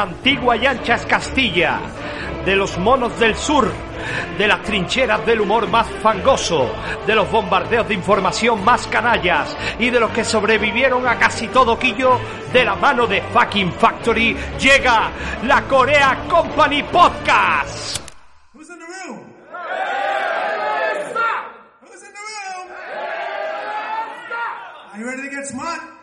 la antigua y ancha Castilla, de los monos del sur, de las trincheras del humor más fangoso, de los bombardeos de información más canallas y de los que sobrevivieron a casi todo quillo de la mano de Fucking Factory, llega la Corea Company Podcast. Who's in the room? Who's in the room? Are you ready to get smart?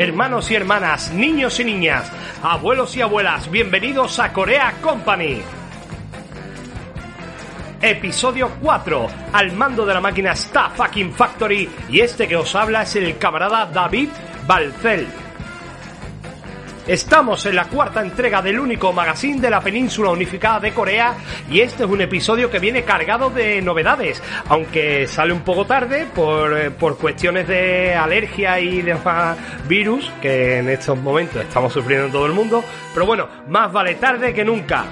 Hermanos y hermanas, niños y niñas, abuelos y abuelas, bienvenidos a Corea Company. Episodio 4. Al mando de la máquina está Fucking Factory y este que os habla es el camarada David Balcel. Estamos en la cuarta entrega del único magazine de la península unificada de Corea y este es un episodio que viene cargado de novedades, aunque sale un poco tarde por, eh, por cuestiones de alergia y demás virus que en estos momentos estamos sufriendo en todo el mundo, pero bueno, más vale tarde que nunca.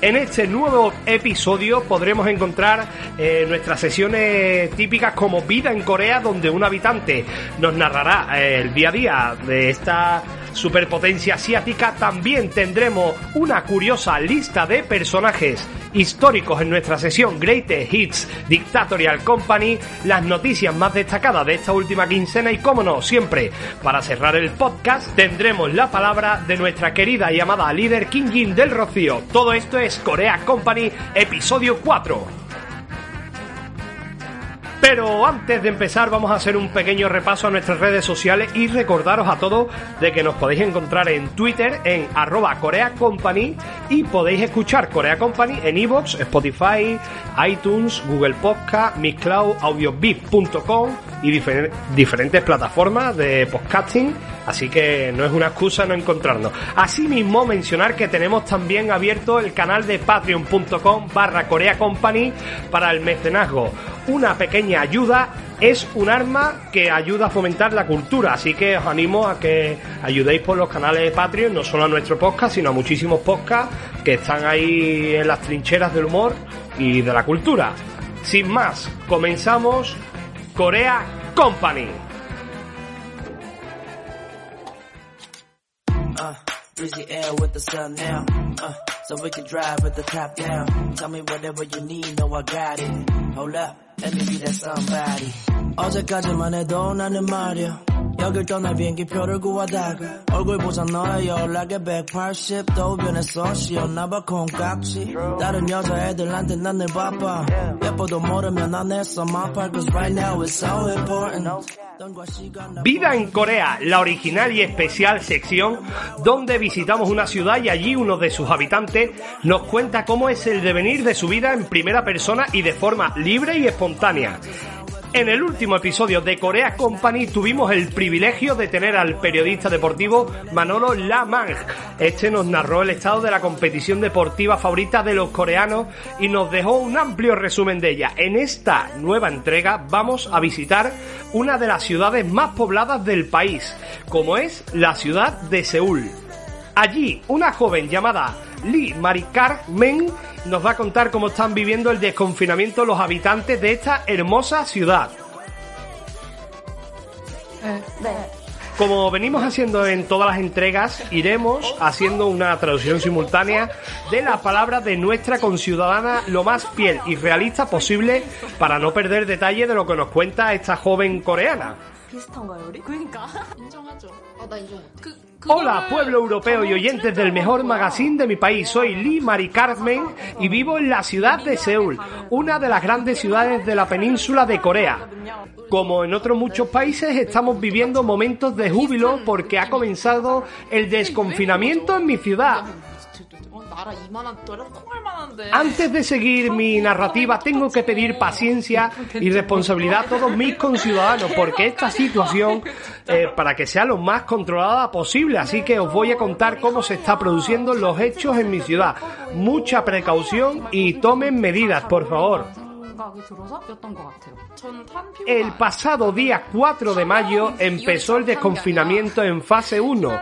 En este nuevo episodio podremos encontrar eh, nuestras sesiones típicas como Vida en Corea, donde un habitante nos narrará eh, el día a día de esta superpotencia asiática. También tendremos una curiosa lista de personajes históricos en nuestra sesión Greatest Hits Dictatorial Company, las noticias más destacadas de esta última quincena y, como no, siempre para cerrar el podcast tendremos la palabra de nuestra querida y amada líder Kim Jin del Rocío. Todo esto es Corea Company, episodio 4. Pero antes de empezar vamos a hacer un pequeño repaso a nuestras redes sociales y recordaros a todos de que nos podéis encontrar en Twitter en arroba Corea Company y podéis escuchar Corea Company en iVoox, Spotify, iTunes, Google Podcast, Mixcloud, audiobip.com y difer- diferentes plataformas de podcasting, así que no es una excusa no encontrarnos. Asimismo mencionar que tenemos también abierto el canal de patreon.com barra Corea Company para el mecenazgo una pequeña ayuda es un arma que ayuda a fomentar la cultura, así que os animo a que ayudéis por los canales de Patreon, no solo a nuestro podcast, sino a muchísimos podcasts que están ahí en las trincheras del humor y de la cultura. Sin más, comenzamos Corea Company. breezy air with the sun now. Uh, so we can drive with the top down. Tell me whatever you need, know I got it. Hold up, let me be that somebody. 어제까지만 해도 나는 말이야. 여길 떠날 비행기표를 구하다가 얼굴 보자 너의 연락에 180도 변했어 시원나봐 콩깍지 다른 여자애들한테 난 늘 바빠 예뻐도 모르면 안 했어 my part cause right now it's so important 떤과 시간 다 Vida en Corea, la original y especial sección donde visitamos una ciudad y allí uno de sus habitantes nos cuenta cómo es el devenir de su vida en primera persona y de forma libre y espontánea. En el último episodio de Corea Company tuvimos el privilegio de tener al periodista deportivo Manolo Lamang. Este nos narró el estado de la competición deportiva favorita de los coreanos y nos dejó un amplio resumen de ella. En esta nueva entrega vamos a visitar una de las ciudades más pobladas del país, como es la ciudad de Seúl. Allí, una joven llamada Lee Marikar Men nos va a contar cómo están viviendo el desconfinamiento los habitantes de esta hermosa ciudad. Como venimos haciendo en todas las entregas, iremos haciendo una traducción simultánea de la palabra de nuestra conciudadana lo más fiel y realista posible para no perder detalle de lo que nos cuenta esta joven coreana. 비슷한가요 우리? 그러니까 인정하죠. 아나 인정. 그 Hola pueblo europeo y oyentes del mejor magazine de mi país, soy Lee Mari Carmen y vivo en la ciudad de Seúl, una de las grandes ciudades de la península de Corea. Como en otros muchos países estamos viviendo momentos de júbilo porque ha comenzado el desconfinamiento en mi ciudad. 어, 나라 이만한 또래 콩알만한데. Antes de seguir mi narrativa, tengo que pedir paciencia y responsabilidad a todos mis conciudadanos, porque esta situación, eh, para que sea lo más controlada posible, así que os voy a contar cómo se está produciendo los hechos en mi ciudad. Mucha precaución y tomen medidas, por favor. 생각이 들어서였던 것 같아요. 저는 탄 피부가 El pasado día 4 de mayo empezó el desconfinamiento en fase 1,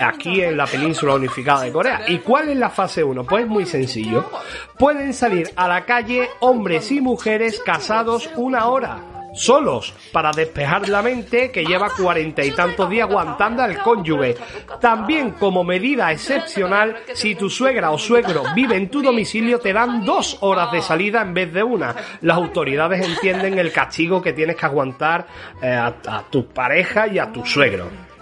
aquí en la península unificada de Corea. ¿Y cuál es la fase 1? Pues muy sencillo. Pueden salir a la calle hombres y mujeres casados una hora. Solos, para despejar la mente que lleva cuarenta y tantos días aguantando al cónyuge. También como medida excepcional, si tu suegra o suegro vive en tu domicilio, te dan dos horas de salida en vez de una. Las autoridades entienden el castigo que tienes que aguantar eh, a, a tu pareja y a tu suegro.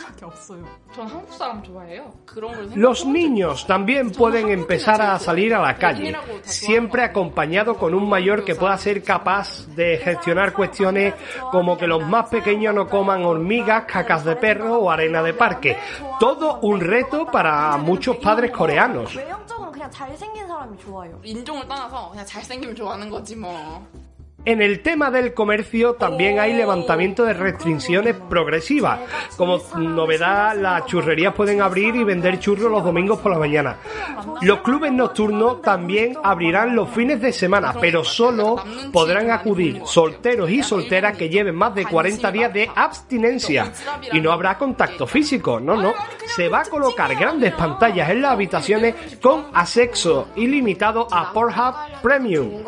아무런 생각이 없어요. 전 한국 사람 좋아해요. 그런 걸 Los 생각하고 niños también pueden empezar a salir a la calle, siempre acompañado con un mayor que pueda ser capaz de gestionar cuestiones como que los más pequeños no coman hormigas, cacas de perro o arena de parque. Todo un reto para muchos padres coreanos. 외형적으로 그냥 잘생긴 사람이 좋아요. 인종을 떠나서 그냥 잘생기면 좋아하는 거지 뭐. En el tema del comercio también hay levantamiento de restricciones progresivas. Como novedad, las churrerías pueden abrir y vender churros los domingos por la mañana. Los clubes nocturnos también abrirán los fines de semana, pero solo podrán acudir solteros y solteras que lleven más de 40 días de abstinencia. Y no habrá contacto físico, no, no. Se va a colocar grandes pantallas en las habitaciones con acceso ilimitado a Pornhub Premium.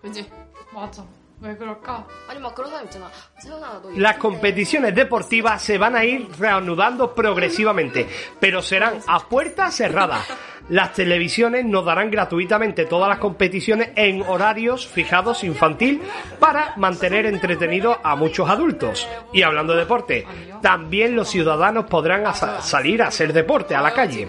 응. 그지? 맞아. 왜 그럴까? 아니 막 그런 사람 있잖아. 세훈아 너 Las competiciones deportivas se van a ir reanudando progresivamente, pero serán a puertas cerradas. Las televisiones nos darán gratuitamente todas las competiciones en horarios fijados infantil para mantener entretenidos a muchos adultos. Y hablando de deporte, también los ciudadanos podrán asa- salir a hacer deporte a la calle.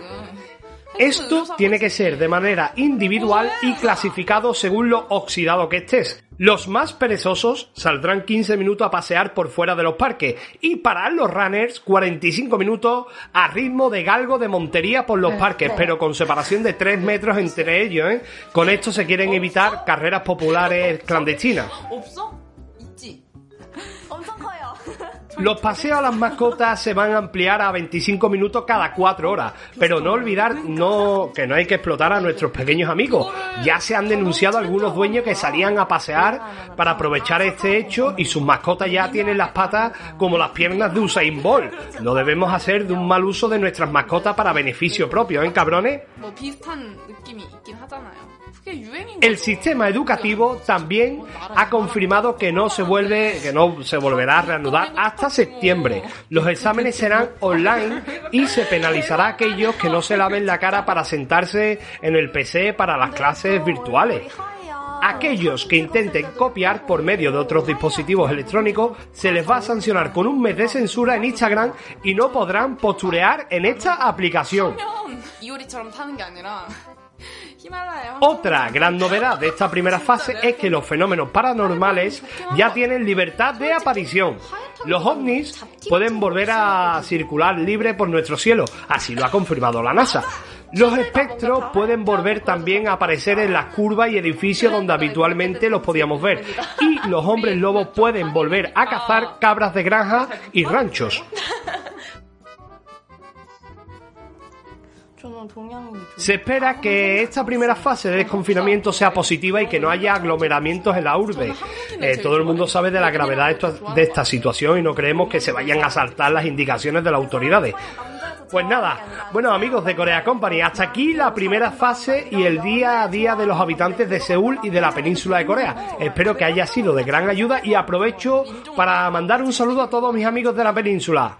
Esto tiene que ser de manera individual y clasificado según lo oxidado que estés. Los más perezosos saldrán 15 minutos a pasear por fuera de los parques y para los runners 45 minutos a ritmo de galgo de montería por los parques, pero con separación de 3 metros entre ellos. ¿eh? Con esto se quieren evitar carreras populares clandestinas. Los paseos a las mascotas se van a ampliar a 25 minutos cada 4 horas, pero no olvidar no, que no hay que explotar a nuestros pequeños amigos. Ya se han denunciado algunos dueños que salían a pasear para aprovechar este hecho y sus mascotas ya tienen las patas como las piernas de Usain Bolt. No debemos hacer de un mal uso de nuestras mascotas para beneficio propio, ¿eh, cabrones? El sistema educativo también ha confirmado que no se vuelve, que no se volverá a reanudar hasta septiembre. Los exámenes serán online y se penalizará a aquellos que no se laven la cara para sentarse en el PC para las clases virtuales. Aquellos que intenten copiar por medio de otros dispositivos electrónicos se les va a sancionar con un mes de censura en Instagram y no podrán posturear en esta aplicación. Otra gran novedad de esta primera fase es que los fenómenos paranormales ya tienen libertad de aparición. Los ovnis pueden volver a circular libre por nuestro cielo, así lo ha confirmado la NASA. Los espectros pueden volver también a aparecer en las curvas y edificios donde habitualmente los podíamos ver. Y los hombres lobos pueden volver a cazar cabras de granja y ranchos. Se espera que esta primera fase de desconfinamiento sea positiva y que no haya aglomeramientos en la urbe. Eh, todo el mundo sabe de la gravedad de esta, de esta situación y no creemos que se vayan a saltar las indicaciones de las autoridades. Pues nada, bueno amigos de Corea Company, hasta aquí la primera fase y el día a día de los habitantes de Seúl y de la península de Corea. Espero que haya sido de gran ayuda y aprovecho para mandar un saludo a todos mis amigos de la península.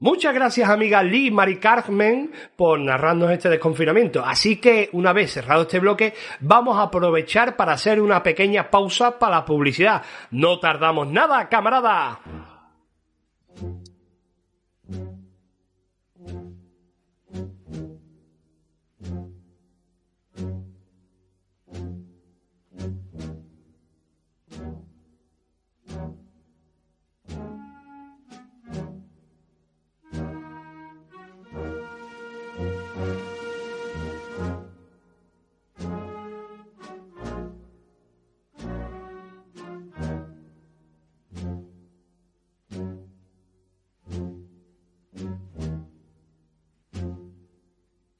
Muchas gracias amiga Lee Mari Carmen por narrarnos este desconfinamiento. Así que una vez cerrado este bloque, vamos a aprovechar para hacer una pequeña pausa para la publicidad. No tardamos nada, camarada.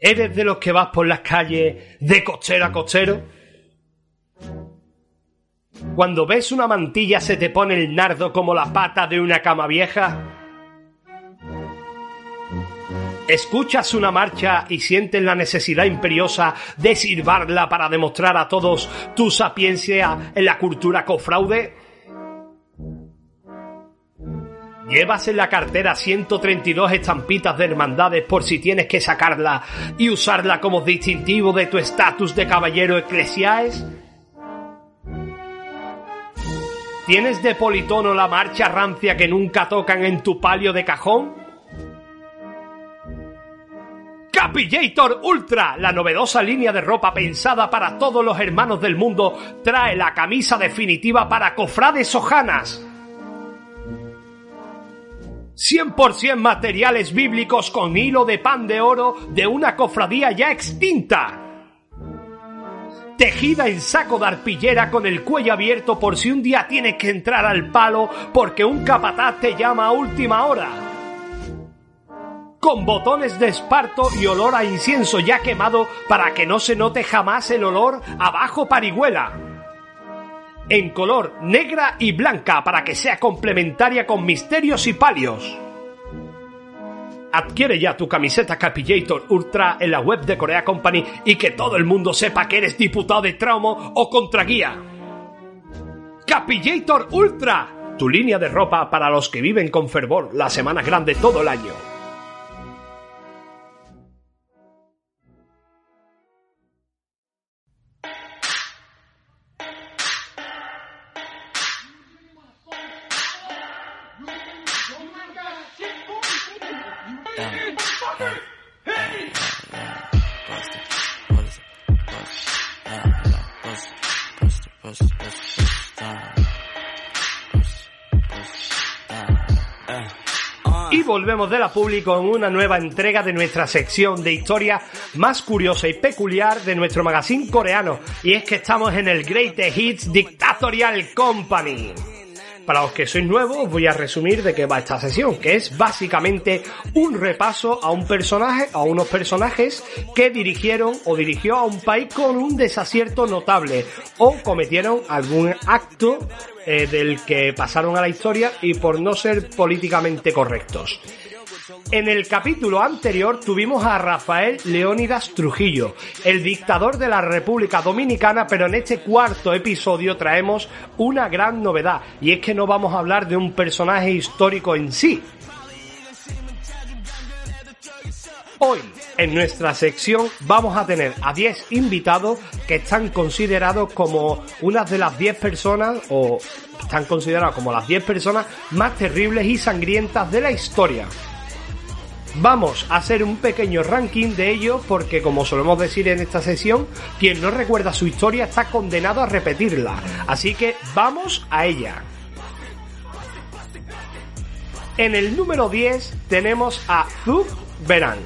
¿Eres de los que vas por las calles de cochero a cochero? Cuando ves una mantilla se te pone el nardo como la pata de una cama vieja. Escuchas una marcha y sientes la necesidad imperiosa de silbarla para demostrar a todos tu sapiencia en la cultura cofraude. Llevas en la cartera 132 estampitas de hermandades por si tienes que sacarla y usarla como distintivo de tu estatus de caballero eclesiáes. ¿Tienes de politono la marcha rancia que nunca tocan en tu palio de cajón? Capillator Ultra, la novedosa línea de ropa pensada para todos los hermanos del mundo, trae la camisa definitiva para cofrades ojanas. 100% materiales bíblicos con hilo de pan de oro de una cofradía ya extinta. Tejida en saco de arpillera con el cuello abierto por si un día tienes que entrar al palo porque un capataz te llama a última hora. Con botones de esparto y olor a incienso ya quemado para que no se note jamás el olor abajo parihuela en color negra y blanca para que sea complementaria con misterios y palios. Adquiere ya tu camiseta Capillator Ultra en la web de Corea Company y que todo el mundo sepa que eres diputado de traumo o contraguía. Capillator Ultra, tu línea de ropa para los que viven con fervor la semana grande todo el año. Volvemos de la Publi con una nueva entrega de nuestra sección de historia más curiosa y peculiar de nuestro magazine coreano. Y es que estamos en el Great Hits Dictatorial Company. Para los que sois nuevos, os voy a resumir de qué va esta sesión, que es básicamente un repaso a un personaje, a unos personajes que dirigieron o dirigió a un país con un desacierto notable o cometieron algún acto eh, del que pasaron a la historia y por no ser políticamente correctos. En el capítulo anterior tuvimos a Rafael Leónidas Trujillo, el dictador de la República Dominicana, pero en este cuarto episodio traemos una gran novedad, y es que no vamos a hablar de un personaje histórico en sí. Hoy, en nuestra sección, vamos a tener a 10 invitados que están considerados como una de las 10 personas, o están considerados como las 10 personas más terribles y sangrientas de la historia. Vamos a hacer un pequeño ranking de ellos porque como solemos decir en esta sesión, quien no recuerda su historia está condenado a repetirla. Así que vamos a ella. En el número 10 tenemos a Zug Beran.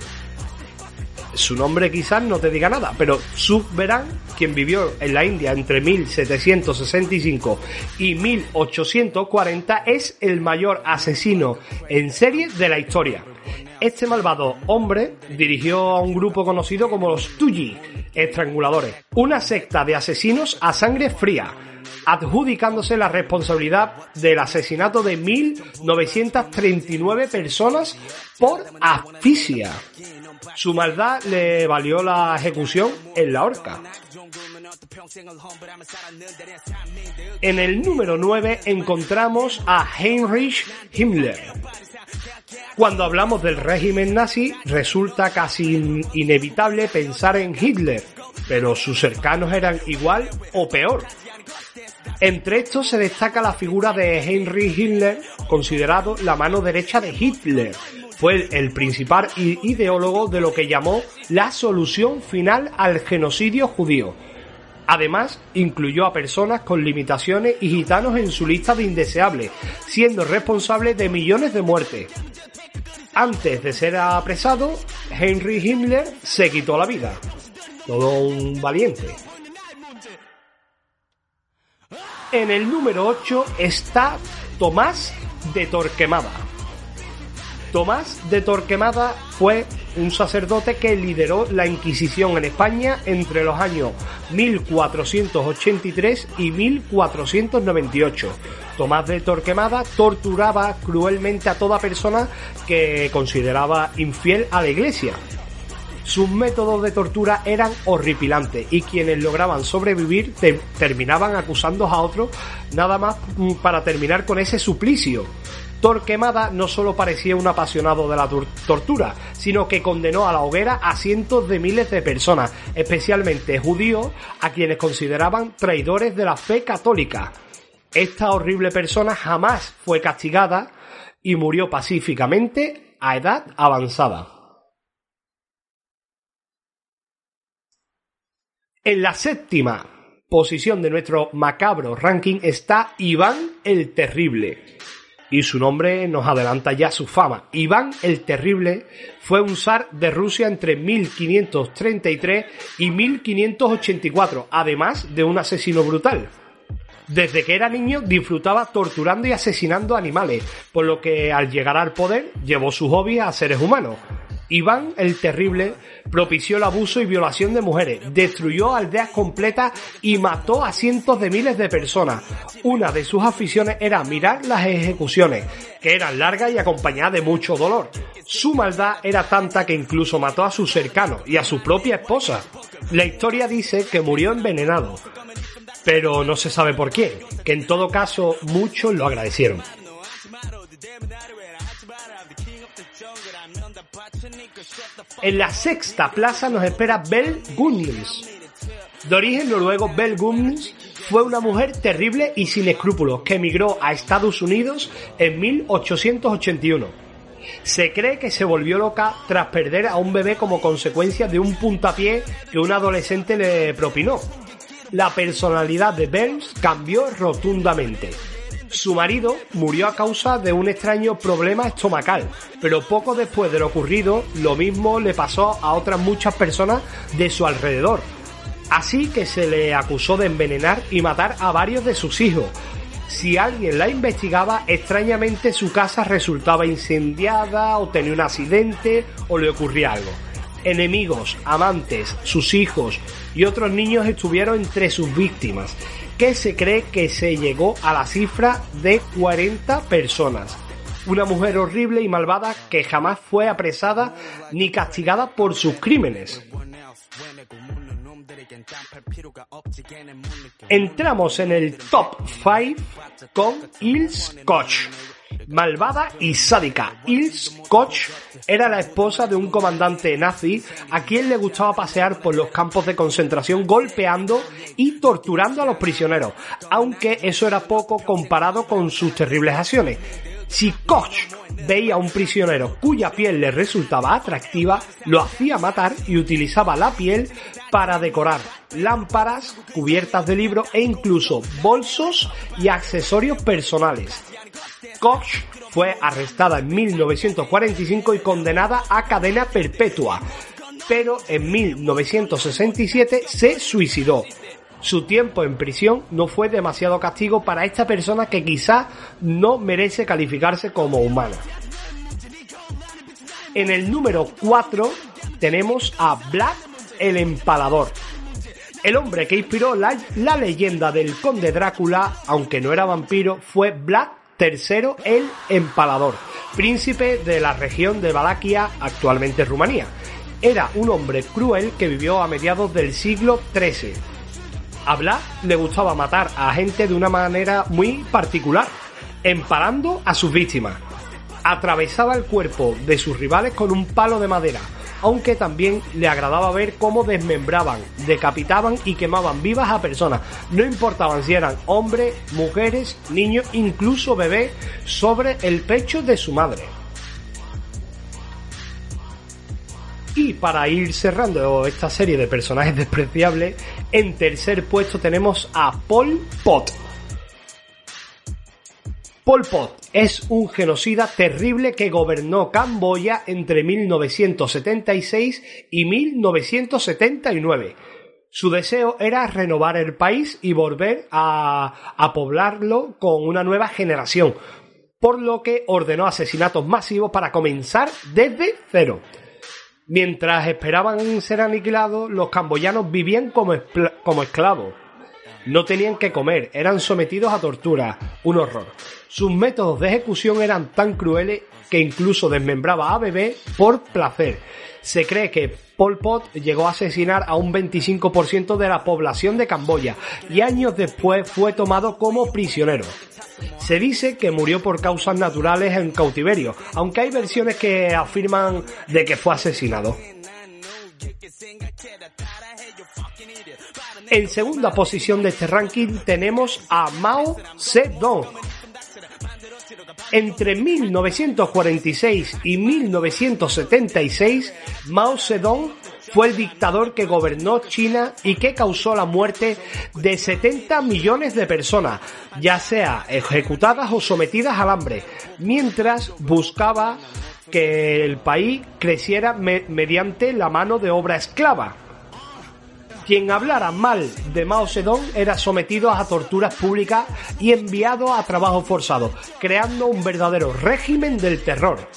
Su nombre quizás no te diga nada, pero Zug Beran, quien vivió en la India entre 1765 y 1840, es el mayor asesino en serie de la historia. Este malvado hombre dirigió a un grupo conocido como los Tuyi, estranguladores, una secta de asesinos a sangre fría, adjudicándose la responsabilidad del asesinato de 1939 personas por asfixia. Su maldad le valió la ejecución en la horca. En el número 9 encontramos a Heinrich Himmler. Cuando hablamos del régimen nazi, resulta casi in- inevitable pensar en Hitler, pero sus cercanos eran igual o peor. Entre estos se destaca la figura de Heinrich Himmler, considerado la mano derecha de Hitler. Fue el- principal ideólogo de lo que llamó la solución final al genocidio judío. Además, incluyó a personas con limitaciones y gitanos en su lista de indeseables, siendo responsable de millones de muertes. Antes de ser apresado, Henry Himmler se quitó la vida. Todo un valiente. En el número 8 está Tomás de Torquemada. Tomás de Torquemada fue un sacerdote que lideró la Inquisición en España entre los años 1483 y 1498. Tomás de Torquemada torturaba cruelmente a toda persona que consideraba infiel a la Iglesia. Sus métodos de tortura eran horripilantes y quienes lograban sobrevivir te- terminaban acusando a otros nada más mm, para terminar con ese suplicio. Torquemada no solo parecía un apasionado de la tor- tortura, sino que condenó a la hoguera a cientos de miles de personas, especialmente judíos, a quienes consideraban traidores de la fe católica. Esta horrible persona jamás fue castigada y murió pacíficamente a edad avanzada. En la séptima posición de nuestro macabro ranking está Iván el Terrible. Y su nombre nos adelanta ya su fama. Iván el Terrible fue un zar de Rusia entre 1533 y 1584, además de un asesino brutal. Desde que era niño disfrutaba torturando y asesinando animales, por lo que al llegar al poder llevó su hobby a seres humanos. Iván el Terrible propició el abuso y violación de mujeres, destruyó aldeas completas y mató a cientos de miles de personas. Una de sus aficiones era mirar las ejecuciones, que eran largas y acompañadas de mucho dolor. Su maldad era tanta que incluso mató a sus cercanos y a su propia esposa. La historia dice que murió envenenado, pero no se sabe por quién, que en todo caso muchos lo agradecieron. En la sexta plaza nos espera Bell Gunnels. De origen noruego, Bell Gunnels fue una mujer terrible y sin escrúpulos que emigró a Estados Unidos en 1881. Se cree que se volvió loca tras perder a un bebé como consecuencia de un puntapié que un adolescente le propinó. La personalidad de Burns cambió rotundamente. Su marido murió a causa de un extraño problema estomacal, pero poco después de lo ocurrido, lo mismo le pasó a otras muchas personas de su alrededor. Así que se le acusó de envenenar y matar a varios de sus hijos. Si alguien la investigaba, extrañamente su casa resultaba incendiada o tenía un accidente o le ocurría algo. Enemigos, amantes, sus hijos y otros niños estuvieron entre sus víctimas, que se cree que se llegó a la cifra de 40 personas. Una mujer horrible y malvada que jamás fue apresada ni castigada por sus crímenes. Entramos en el top 5 con Ilse Koch. Malvada y sádica, Ilse Koch era la esposa de un comandante nazi a quien le gustaba pasear por los campos de concentración golpeando y torturando a los prisioneros, aunque eso era poco comparado con sus terribles acciones. Si Koch veía a un prisionero cuya piel le resultaba atractiva, lo hacía matar y utilizaba la piel para decorar lámparas, cubiertas de libros e incluso bolsos y accesorios personales. Koch fue arrestada en 1945 y condenada a cadena perpetua, pero en 1967 se suicidó. Su tiempo en prisión no fue demasiado castigo para esta persona que quizá no merece calificarse como humana. En el número 4 tenemos a Black el Empalador. El hombre que inspiró la, la leyenda del conde Drácula, aunque no era vampiro, fue Vlad III el Empalador, príncipe de la región de Valaquia, actualmente Rumanía. Era un hombre cruel que vivió a mediados del siglo XIII. A Vlad le gustaba matar a gente de una manera muy particular, empalando a sus víctimas. Atravesaba el cuerpo de sus rivales con un palo de madera, aunque también le agradaba ver cómo desmembraban, decapitaban y quemaban vivas a personas, no importaban si eran hombres, mujeres, niños, incluso bebés, sobre el pecho de su madre. Y para ir cerrando esta serie de personajes despreciables, en tercer puesto tenemos a Pol Pot. Pol Pot es un genocida terrible que gobernó Camboya entre 1976 y 1979. Su deseo era renovar el país y volver a, a poblarlo con una nueva generación. por lo que ordenó asesinatos masivos para comenzar desde cero. Mientras esperaban ser aniquilados, los camboyanos vivían como, como esclavos. No tenían que comer, eran sometidos a tortura, un horror. Sus métodos de ejecución eran tan crueles que incluso desmembraba a bebé por placer. Se cree que Pol Pot llegó a asesinar a un 25% de la población de Camboya y años después fue tomado como prisionero. Se dice que murió por causas naturales en cautiverio, aunque hay versiones que afirman de que fue asesinado. En segunda posición de este ranking tenemos a Mao Zedong. Entre 1946 y 1976, Mao Zedong fue el dictador que gobernó China y que causó la muerte de 70 millones de personas, ya sea ejecutadas o sometidas al hambre, mientras buscaba que el país creciera me- mediante la mano de obra esclava. Quien hablara mal de Mao Zedong era sometido a torturas públicas y enviado a trabajo forzado, creando un verdadero régimen del terror.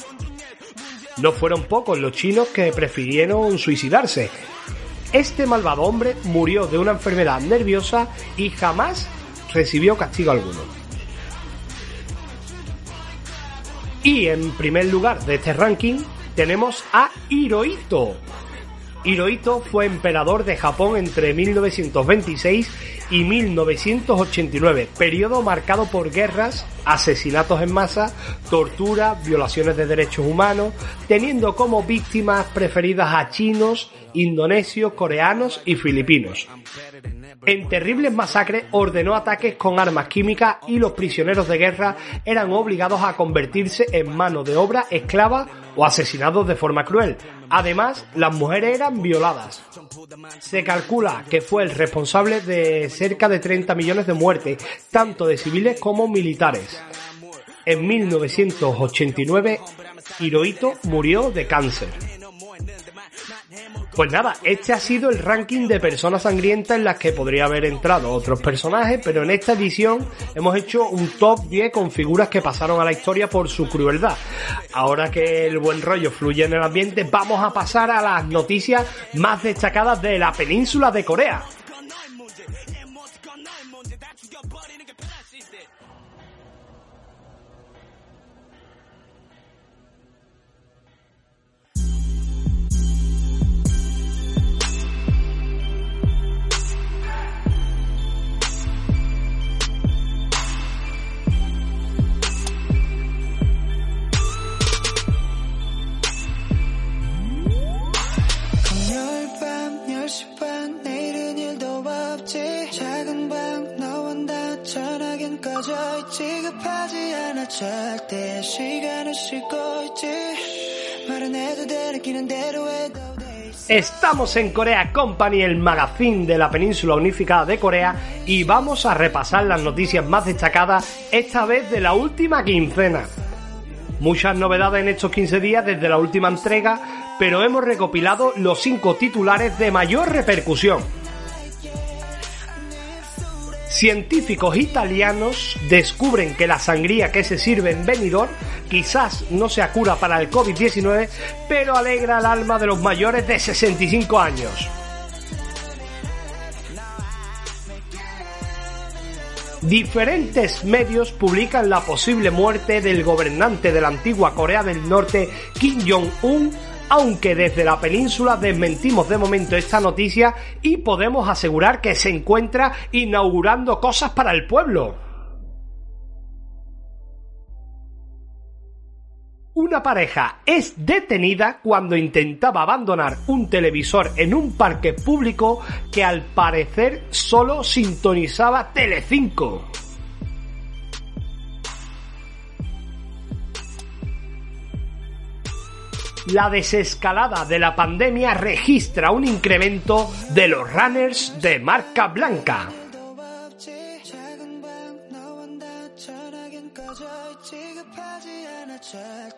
No fueron pocos los chinos que prefirieron suicidarse. Este malvado hombre murió de una enfermedad nerviosa y jamás recibió castigo alguno. Y en primer lugar de este ranking tenemos a Hirohito. Hirohito fue emperador de Japón entre 1926 y 1989, periodo marcado por guerras, asesinatos en masa, tortura, violaciones de derechos humanos, teniendo como víctimas preferidas a chinos, indonesios, coreanos y filipinos. En terribles masacres ordenó ataques con armas químicas y los prisioneros de guerra eran obligados a convertirse en mano de obra esclava o asesinados de forma cruel. Además, las mujeres eran violadas. Se calcula que fue el responsable de cerca de 30 millones de muertes, tanto de civiles como militares. En 1989, Hirohito murió de cáncer. Pues nada, este ha sido el ranking de personas sangrientas en las que podría haber entrado otros personajes, pero en esta edición hemos hecho un top 10 con figuras que pasaron a la historia por su crueldad. Ahora que el buen rollo fluye en el ambiente, vamos a pasar a las noticias más destacadas de la península de Corea. 10시 반 내일은 일도 없지 작은 방 너와 나 전화기는 꺼져 있지 급하지 않아 절대 시간은 쉬고 있지 말은 해도 돼 느끼는 대로 해도 돼 Estamos en Corea Company, el magazine de la península unificada de Corea, y vamos a repasar las noticias más destacadas, esta vez de la última quincena. Muchas novedades en estos 15 días desde la última entrega, pero hemos recopilado los 5 titulares de mayor repercusión. Científicos italianos descubren que la sangría que se sirve en Benidorm quizás no sea cura para el COVID-19, pero alegra el alma de los mayores de 65 años. Diferentes medios publican la posible muerte del gobernante de la antigua Corea del Norte, Kim Jong-un, aunque desde la península desmentimos de momento esta noticia y podemos asegurar que se encuentra inaugurando cosas para el pueblo. Una pareja es detenida cuando intentaba abandonar un televisor en un parque público que al parecer solo sintonizaba Telecinco. la desescalada de la pandemia registra un incremento de los runners de marca blanca.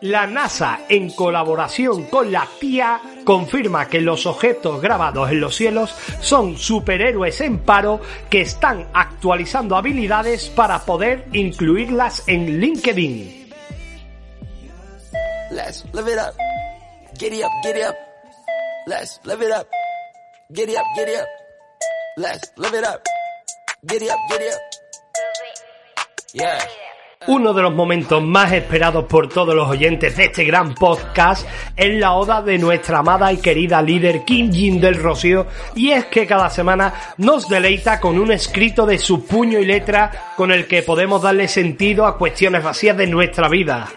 La NASA, en colaboración con la CIA, confirma que los objetos grabados en los cielos son superhéroes en paro que están actualizando habilidades para poder incluirlas en LinkedIn. Giddy up, giddy up. Let's live it up. Giddy up, giddy up. Let's live it up. Giddy up, giddy up. Uno de los momentos más esperados por todos los oyentes de este gran podcast es la oda de nuestra amada y querida líder Kim Jin del Rocío y es que cada semana nos deleita con un escrito de su puño y letra con el que podemos darle sentido a cuestiones vacías de nuestra vida.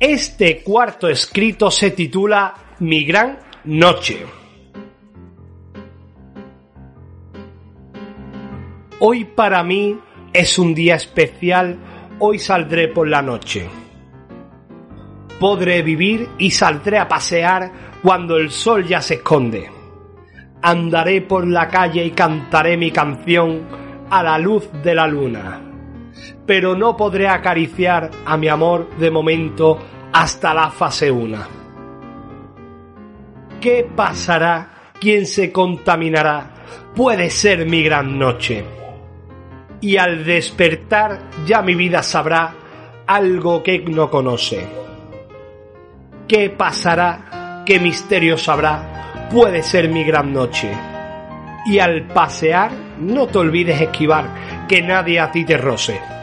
Este cuarto escrito se titula Mi gran noche. Hoy para mí es un día especial, hoy saldré por la noche. Podré vivir y saldré a pasear cuando el sol ya se esconde. Andaré por la calle y cantaré mi canción a la luz de la luna. Pero no podré acariciar a mi amor de momento hasta la fase 1. ¿Qué pasará? ¿Quién se contaminará? Puede ser mi gran noche y al despertar ya mi vida sabrá algo que no conoce. ¿Qué pasará? ¿Qué misterio sabrá? Puede ser mi gran noche. Y al pasear no te olvides esquivar, que nadie a ti te roce.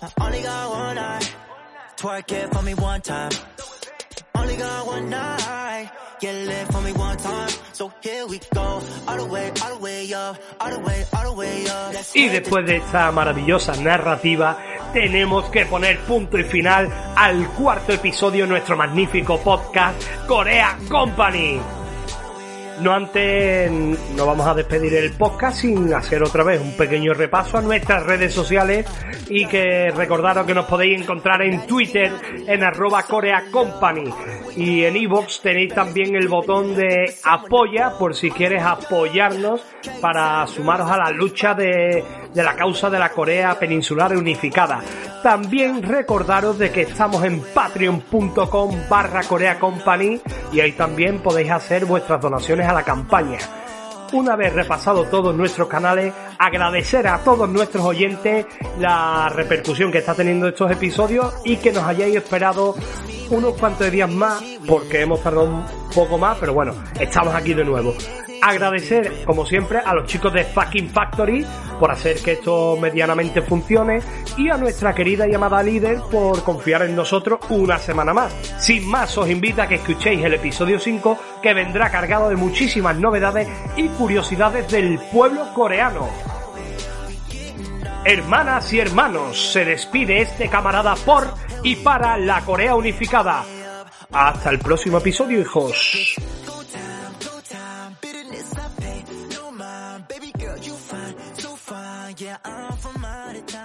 I only got one eye. Twerk it for me one time. Only got one night. Yeah, live for me one time. So here we go. All the way, all the way up. All the way, all the way up. Y después de esta maravillosa narrativa, tenemos que poner punto y final al cuarto episodio de nuestro magnífico podcast Corea Company. No antes nos vamos a despedir el podcast sin hacer otra vez un pequeño repaso a nuestras redes sociales y que recordaros que nos podéis encontrar en Twitter en arroba Corea Company. Y en iVoox tenéis también el botón de apoya por si quieres apoyarnos para sumaros a la lucha de, de la causa de la Corea peninsular unificada. También recordaros de que estamos en patreon.com barra Corea Company y ahí también podéis hacer vuestras donaciones a la campaña. Una vez repasado todos nuestros canales, agradecer a todos nuestros oyentes la repercusión que está teniendo estos episodios y que nos hayáis esperado unos cuantos días más, porque hemos tardado un poco más, pero bueno, estamos aquí de nuevo. Agradecer, como siempre, a los chicos de Fucking Factory por hacer que esto medianamente funcione y a nuestra querida y amada líder por confiar en nosotros una semana más. Sin más, os invito a que escuchéis el episodio 5 que vendrá cargado de muchísimas novedades y curiosidades del pueblo coreano. Hermanas y hermanos, se despide este camarada por y para la Corea unificada. Hasta el próximo episodio, hijos. Yeah, I'm from out of town.